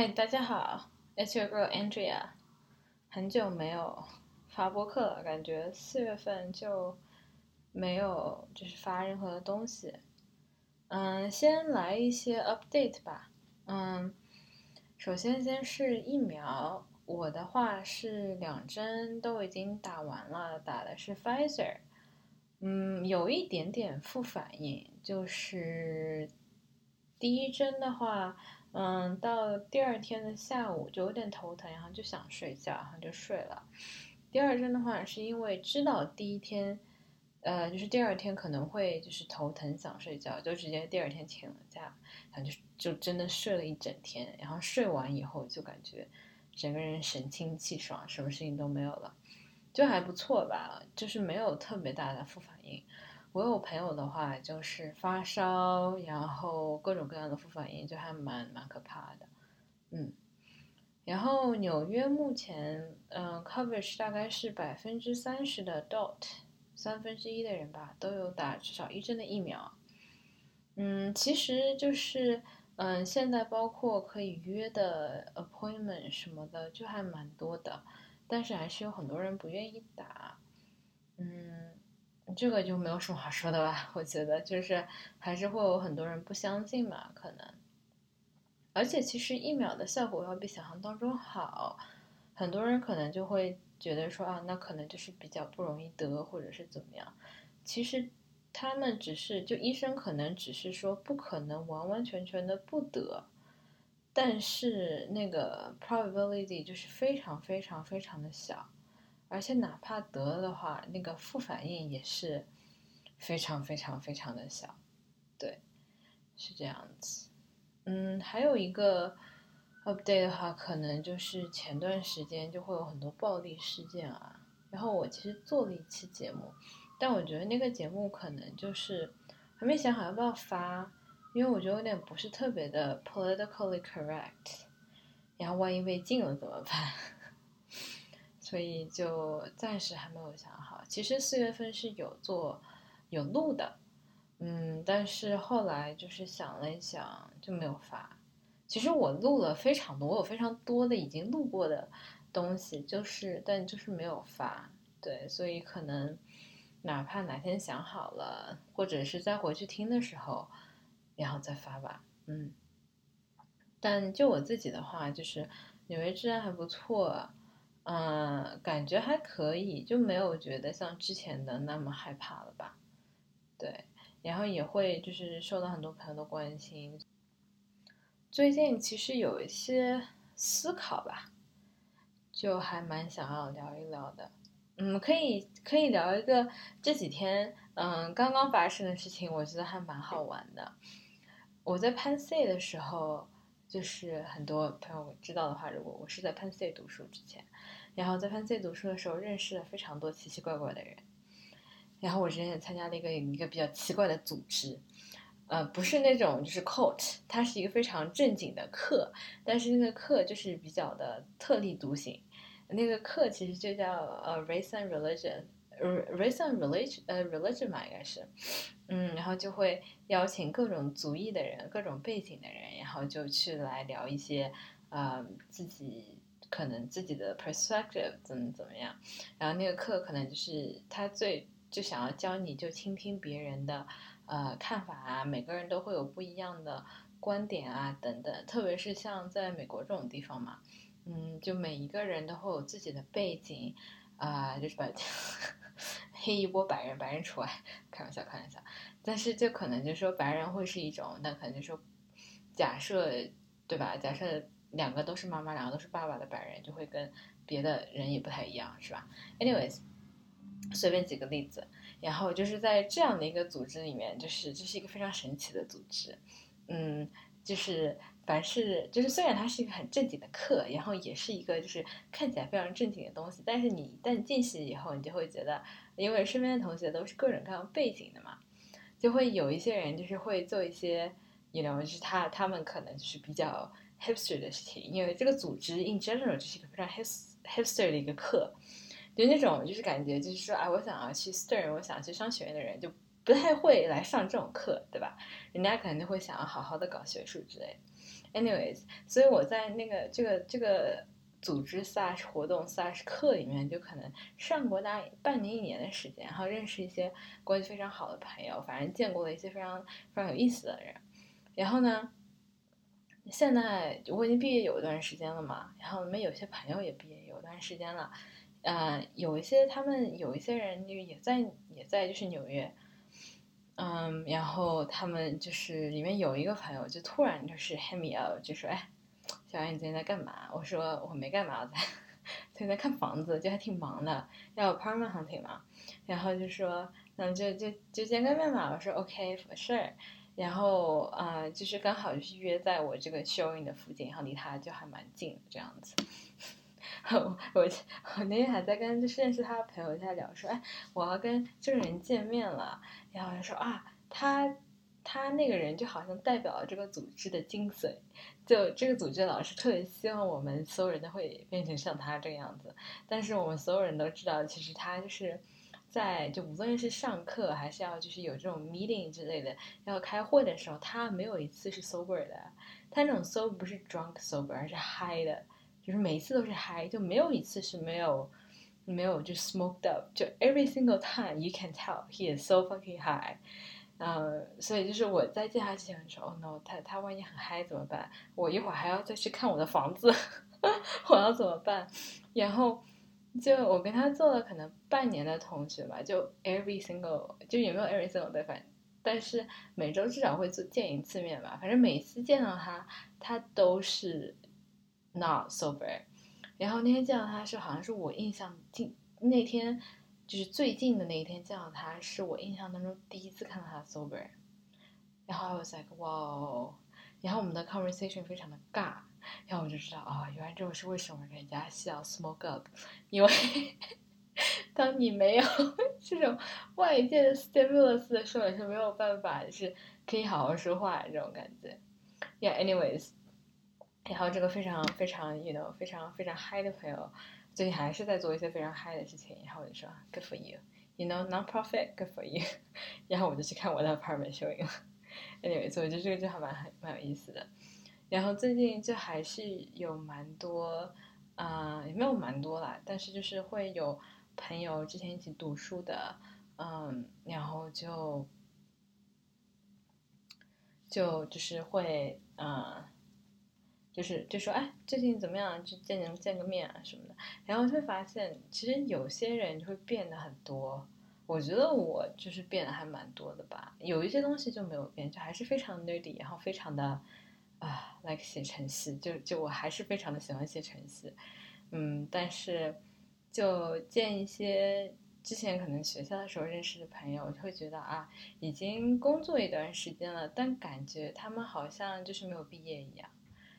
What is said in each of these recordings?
嗨，大家好，It's your girl Andrea。很久没有发播客了，感觉四月份就没有就是发任何的东西。嗯，先来一些 update 吧。嗯，首先先是疫苗，我的话是两针都已经打完了，打的是 Pfizer。嗯，有一点点副反应，就是第一针的话。嗯，到第二天的下午就有点头疼，然后就想睡觉，然后就睡了。第二针的话，是因为知道第一天，呃，就是第二天可能会就是头疼想睡觉，就直接第二天请了假，然后就就真的睡了一整天。然后睡完以后就感觉整个人神清气爽，什么事情都没有了，就还不错吧，就是没有特别大的副反应。我有朋友的话，就是发烧，然后各种各样的副反应，就还蛮蛮可怕的，嗯。然后纽约目前，嗯，coverage 大概是百分之三十的 dot，三分之一的人吧，都有打至少一针的疫苗。嗯，其实就是，嗯，现在包括可以约的 appointment 什么的，就还蛮多的，但是还是有很多人不愿意打，嗯。这个就没有什么好说的吧？我觉得就是还是会有很多人不相信嘛，可能。而且其实疫苗的效果要比想象当中好，很多人可能就会觉得说啊，那可能就是比较不容易得，或者是怎么样。其实他们只是就医生可能只是说不可能完完全全的不得，但是那个 probability 就是非常非常非常的小。而且哪怕得了的话，那个副反应也是非常非常非常的小，对，是这样子。嗯，还有一个 update 的话，可能就是前段时间就会有很多暴力事件啊。然后我其实做了一期节目，但我觉得那个节目可能就是还没想好要不要发，因为我觉得有点不是特别的 politically correct，然后万一被禁了怎么办？所以就暂时还没有想好。其实四月份是有做有录的，嗯，但是后来就是想了一想就没有发。其实我录了非常多，我有非常多的已经录过的东西，就是但就是没有发。对，所以可能哪怕哪天想好了，或者是再回去听的时候，然后再发吧。嗯，但就我自己的话，就是纽约治安还不错。嗯，感觉还可以，就没有觉得像之前的那么害怕了吧？对，然后也会就是受到很多朋友的关心。最近其实有一些思考吧，就还蛮想要聊一聊的。嗯，可以可以聊一个这几天嗯刚刚发生的事情，我觉得还蛮好玩的。我在潘 C 的时候。就是很多朋友知道的话，如果我是在潘 C 读书之前，然后在潘 C 读书的时候认识了非常多奇奇怪怪的人，然后我之前也参加了一个一个比较奇怪的组织，呃，不是那种就是 cult，它是一个非常正经的课，但是那个课就是比较的特立独行，那个课其实就叫呃 race and religion。race and religion，呃，religion 嘛应该是，嗯，然后就会邀请各种族裔的人、各种背景的人，然后就去来聊一些，呃，自己可能自己的 perspective 怎么怎么样，然后那个课可能就是他最就想要教你就倾听别人的呃看法啊，每个人都会有不一样的观点啊等等，特别是像在美国这种地方嘛，嗯，就每一个人都会有自己的背景啊，就是把。黑一波白人，白人除外，开玩笑，开玩笑。但是就可能就说白人会是一种，那可能就说，假设对吧？假设两个都是妈妈，两个都是爸爸的白人，就会跟别的人也不太一样，是吧？Anyways，随便举个例子，然后就是在这样的一个组织里面，就是这是一个非常神奇的组织，嗯，就是。凡是就是虽然它是一个很正经的课，然后也是一个就是看起来非常正经的东西，但是你一旦进去以后，你就会觉得，因为身边的同学都是各种各样背景的嘛，就会有一些人就是会做一些，you know，就是他他们可能就是比较 hipster 的事情，因为这个组织 in general 就是一个非常 hip hipster 的一个课，就那种就是感觉就是说啊，我想要去 stern，我想去商学院的人就。不太会来上这种课，对吧？人家可能就会想要好好的搞学术之类。Anyways，所以我在那个这个这个组织 slash 活动 slash 课里面，就可能上过大概半年一年的时间，然后认识一些关系非常好的朋友，反正见过了一些非常非常有意思的人。然后呢，现在我已经毕业有一段时间了嘛，然后我们有些朋友也毕业有一段时间了。呃，有一些他们有一些人就也在也在就是纽约，嗯，然后他们就是里面有一个朋友就突然就是 hit me up 就说哎，小杨你最近在干嘛？我说我没干嘛，在 最近在看房子，就还挺忙的，要 apartment hunting 嘛，然后就说那就就就见个面嘛，我说 OK for sure，然后啊就是刚好就是约在我这个 showing 的附近，然后离他就还蛮近这样子。我我那天还在跟就是认识他的朋友在聊，说哎，我要跟这个人见面了，然后就说啊，他他那个人就好像代表了这个组织的精髓，就这个组织老师特别希望我们所有人都会变成像他这个样子，但是我们所有人都知道，其实他就是在就无论是上课还是要就是有这种 meeting 之类的要开会的时候，他没有一次是 sober 的，他那种 sober 不是 drunk sober，而是 high 的。就是每一次都是嗨，就没有一次是没有没有就 smoked up，就 every single time you can tell he is so fucking high，嗯，所以就是我在见他之前说，哦 no，他他万一很嗨怎么办？我一会儿还要再去看我的房子，我要怎么办？然后就我跟他做了可能半年的同学吧，就 every single 就有没有 every single 的反，但是每周至少会做见一次面吧，反正每次见到他，他都是。Not sober，然后那天见到他是好像是我印象近那天就是最近的那一天见到他是我印象当中第一次看到他 sober，然后 I was like wow，然后我们的 conversation 非常的尬，然后我就知道啊，原来这种是为什么人家需要 smoke up，因为 当你没有 这种外界的 stimulus 的时候，你是没有办法是可以好好说话这种感觉。Yeah，anyways。然后这个非常非常，you know，非常非常嗨的朋友，最近还是在做一些非常嗨的事情。然后我就说，good for you，you know，non-profit，good for you。然后我就去看我的 apartment showing。Anyway，所以我觉得这个就还蛮蛮有意思的。然后最近就还是有蛮多，啊，也没有蛮多啦，但是就是会有朋友之前一起读书的，嗯，然后就就就是会，嗯。就是就说哎，最近怎么样？就见见个面啊什么的。然后就会发现，其实有些人就会变得很多。我觉得我就是变得还蛮多的吧。有一些东西就没有变，就还是非常 nerdy，然后非常的啊，like 写程序。就就我还是非常的喜欢写程序。嗯，但是就见一些之前可能学校的时候认识的朋友，就会觉得啊，已经工作一段时间了，但感觉他们好像就是没有毕业一样。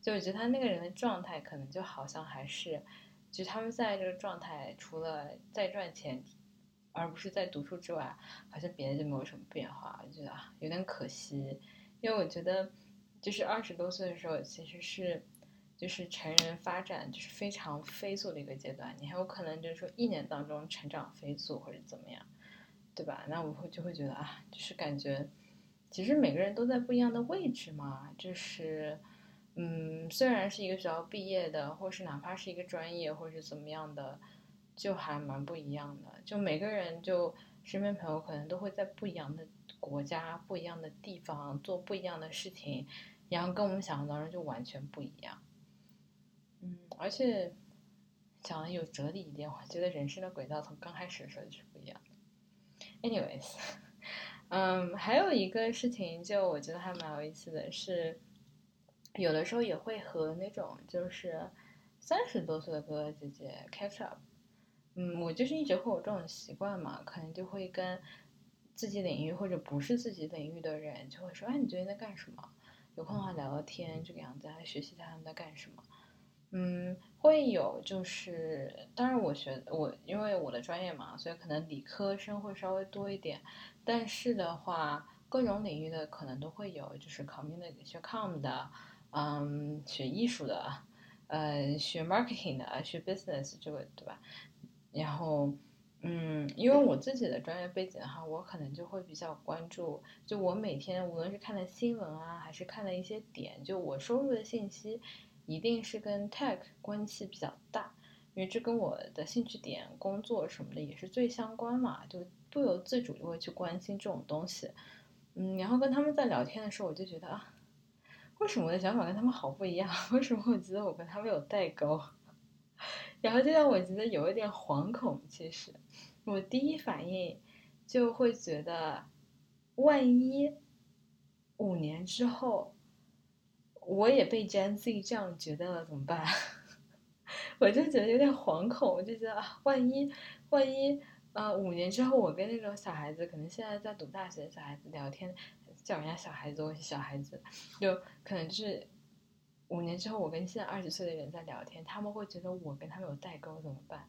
就我觉得他那个人的状态，可能就好像还是，就他们现在这个状态，除了在赚钱，而不是在读书之外，好像别的就没有什么变化。我觉得啊，有点可惜，因为我觉得，就是二十多岁的时候，其实是，就是成人发展就是非常飞速的一个阶段，你很有可能就是说一年当中成长飞速或者怎么样，对吧？那我会就会觉得啊，就是感觉，其实每个人都在不一样的位置嘛，就是。嗯，虽然是一个学校毕业的，或是哪怕是一个专业，或是怎么样的，就还蛮不一样的。就每个人，就身边朋友可能都会在不一样的国家、不一样的地方做不一样的事情，然后跟我们想象当中就完全不一样。嗯，而且讲的有哲理一点，我觉得人生的轨道从刚开始的时候就是不一样的。Anyways，嗯，还有一个事情，就我觉得还蛮有意思的是。有的时候也会和那种就是三十多岁的哥哥姐姐 catch up，嗯，我就是一直会有这种习惯嘛，可能就会跟自己领域或者不是自己领域的人就会说，哎，你最近在干什么？有空的话聊聊天，这个样子，来学习一下他们在干什么。嗯，会有就是，当然我学我因为我的专业嘛，所以可能理科生会稍微多一点，但是的话，各种领域的可能都会有，就是 community 学 com 的。嗯，学艺术的，呃，学 marketing 的，学 business 这个对吧？然后，嗯，因为我自己的专业背景哈，我可能就会比较关注，就我每天无论是看的新闻啊，还是看的一些点，就我收入的信息，一定是跟 tech 关系比较大，因为这跟我的兴趣点、工作什么的也是最相关嘛，就不由自主就会去关心这种东西。嗯，然后跟他们在聊天的时候，我就觉得啊。为什么我的想法跟他们好不一样？为什么我觉得我跟他们有代沟？然后就让我觉得有一点惶恐。其实，我第一反应就会觉得，万一五年之后我也被 Gen Z 这样觉得了怎么办？我就觉得有点惶恐。我就觉得，万一万一呃五年之后我跟那种小孩子，可能现在在读大学的小孩子聊天。叫人家小孩子，我是小孩子，就可能就是五年之后，我跟现在二十岁的人在聊天，他们会觉得我跟他们有代沟，怎么办？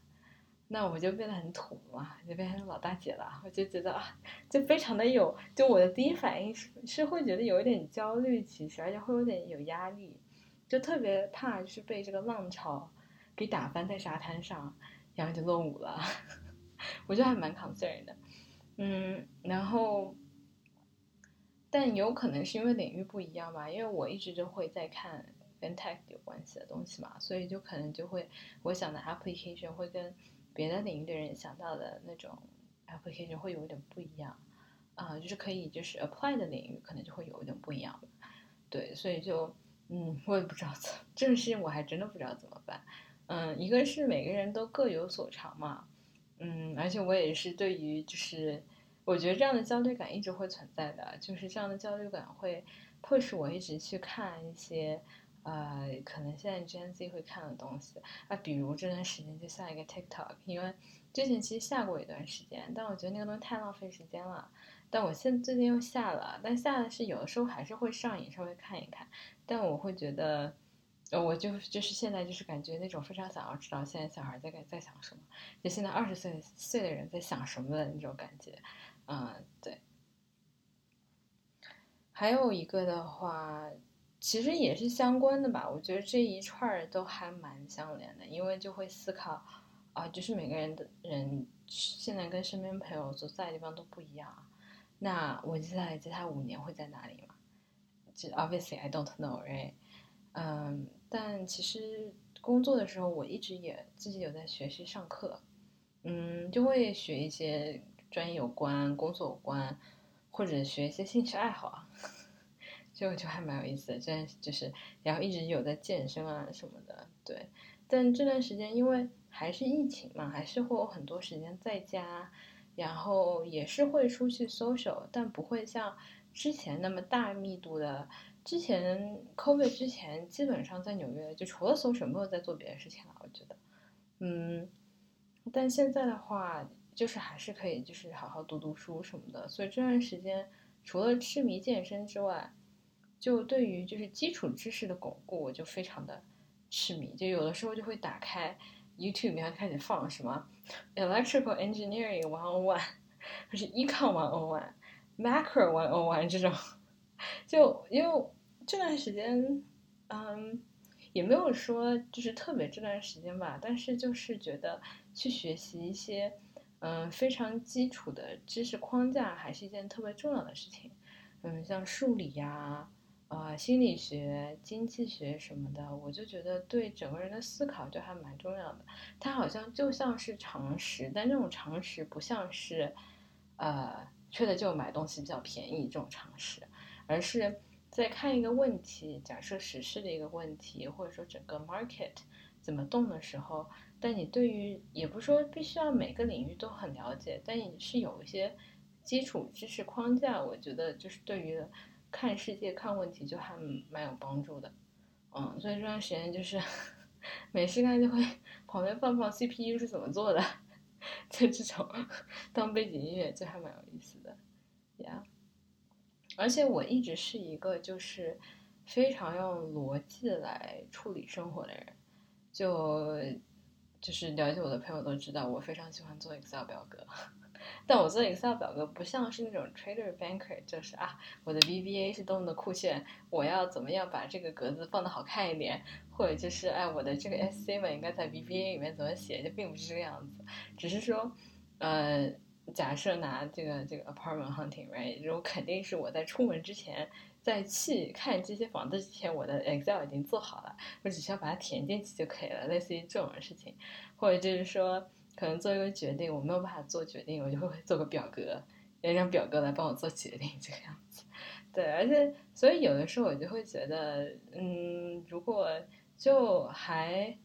那我就变得很土嘛，就变成老大姐了。我就觉得啊，就非常的有，就我的第一反应是是会觉得有一点焦虑，其实而且会有点有压力，就特别怕就是被这个浪潮给打翻在沙滩上，然后就落伍了。我觉得还蛮 concern 的，嗯，然后。但有可能是因为领域不一样吧，因为我一直就会在看跟 tech 有关系的东西嘛，所以就可能就会我想的 application 会跟别的领域的人想到的那种 application 会有一点不一样，啊，就是可以就是 apply 的领域可能就会有一点不一样，对，所以就嗯，我也不知道怎这个事情我还真的不知道怎么办，嗯，一个是每个人都各有所长嘛，嗯，而且我也是对于就是。我觉得这样的焦虑感一直会存在的，就是这样的焦虑感会迫使我一直去看一些，呃，可能现在 Gen Z 会看的东西啊，比如这段时间就下一个 TikTok，因为之前其实下过一段时间，但我觉得那个东西太浪费时间了。但我现最近又下了，但下的是有的时候还是会上瘾，稍微看一看。但我会觉得，呃，我就就是现在就是感觉那种非常想要知道现在小孩在在想什么，就现在二十岁岁的人在想什么的那种感觉。嗯，对。还有一个的话，其实也是相关的吧。我觉得这一串儿都还蛮相连的，因为就会思考，啊，就是每个人的人现在跟身边朋友所在的地方都不一样啊。那我接下来接下来五年会在哪里嘛？就 obviously I don't know，right？嗯，但其实工作的时候，我一直也自己有在学习上课，嗯，就会学一些。专业有关、工作有关，或者学一些兴趣爱好啊，就就还蛮有意思的。这就是，然后一直有在健身啊什么的，对。但这段时间因为还是疫情嘛，还是会有很多时间在家，然后也是会出去 social，但不会像之前那么大密度的。之前 COVID 之前，基本上在纽约就除了 social 没有在做别的事情了。我觉得，嗯，但现在的话。就是还是可以，就是好好读读书什么的。所以这段时间，除了痴迷健身之外，就对于就是基础知识的巩固，我就非常的痴迷。就有的时候就会打开 YouTube，然后开始放什么 Electrical Engineering One On One，或是 Econ One On One，Macro One On One 这种。就因为这段时间，嗯，也没有说就是特别这段时间吧，但是就是觉得去学习一些。嗯，非常基础的知识框架还是一件特别重要的事情。嗯，像数理呀、啊心理学、经济学什么的，我就觉得对整个人的思考就还蛮重要的。它好像就像是常识，但这种常识不像是，呃，缺的就买东西比较便宜这种常识，而是在看一个问题，假设实事的一个问题，或者说整个 market 怎么动的时候。但你对于也不是说必须要每个领域都很了解，但你是有一些基础知识框架，我觉得就是对于看世界、看问题就还蛮有帮助的。嗯，所以这段时间就是没事干就会旁边放放 CPU 是怎么做的，就这种当背景音乐就还蛮有意思的，呀。而且我一直是一个就是非常用逻辑来处理生活的人，就。就是了解我的朋友都知道，我非常喜欢做 Excel 表格，但我做 Excel 表格不像是那种 Trader Banker，就是啊，我的 VBA 是多么的酷炫，我要怎么样把这个格子放的好看一点，或者就是哎，我的这个 SC 文应该在 VBA 里面怎么写，就并不是这个样子，只是说，呃，假设拿这个这个 apartment hunting，right，这种肯定是我在出门之前，在去看这些房子之前，我的 Excel 已经做好了，我只需要把它填进去就可以了，类似于这种事情，或者就是说，可能做一个决定，我没有办法做决定，我就会做个表格，让表格来帮我做决定，这个样子。对，而且所以有的时候我就会觉得，嗯，如果就还。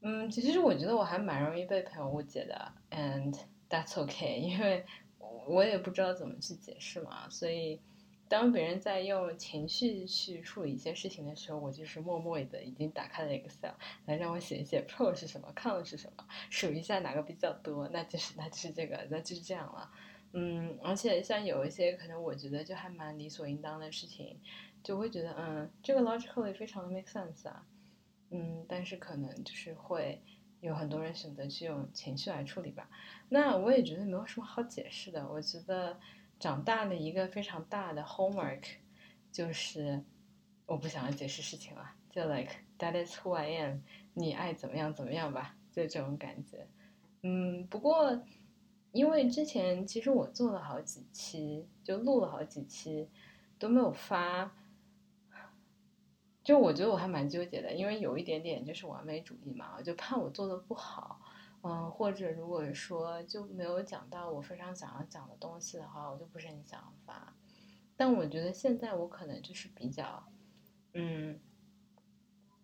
嗯，其实我觉得我还蛮容易被朋友误解的，and that's okay，因为我也不知道怎么去解释嘛。所以，当别人在用情绪去处理一些事情的时候，我就是默默的已经打开了 Excel 来让我写一写 pro 是什么，con 是什么，数一下哪个比较多，那就是那就是这个，那就是这样了。嗯，而且像有一些可能我觉得就还蛮理所应当的事情，就会觉得嗯，这个 logically 非常的 make sense 啊。嗯，但是可能就是会有很多人选择去用情绪来处理吧。那我也觉得没有什么好解释的。我觉得长大的一个非常大的 homework 就是我不想要解释事情了，就 like that is who I am，你爱怎么样怎么样吧，就这种感觉。嗯，不过因为之前其实我做了好几期，就录了好几期都没有发。就我觉得我还蛮纠结的，因为有一点点就是完美主义嘛，我就怕我做的不好，嗯，或者如果说就没有讲到我非常想要讲的东西的话，我就不是很想发。但我觉得现在我可能就是比较，嗯，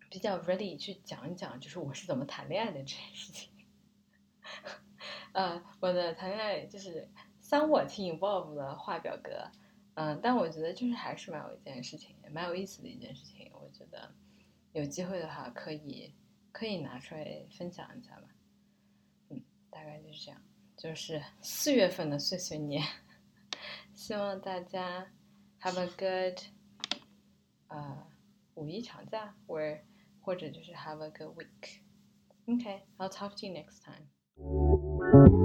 比较 ready 去讲一讲，就是我是怎么谈恋爱的这件事情。呃，我的谈恋爱就是三我挺 involved 的画表格，嗯，但我觉得就是还是蛮有一件事情，也蛮有意思的一件事情。我觉得有机会的话，可以可以拿出来分享一下吧。大概就是这样，就是四月份的碎碎念。希望大家 have a good 呃五一长假，或或者就是 have a good week。Okay, I'll talk to you next time.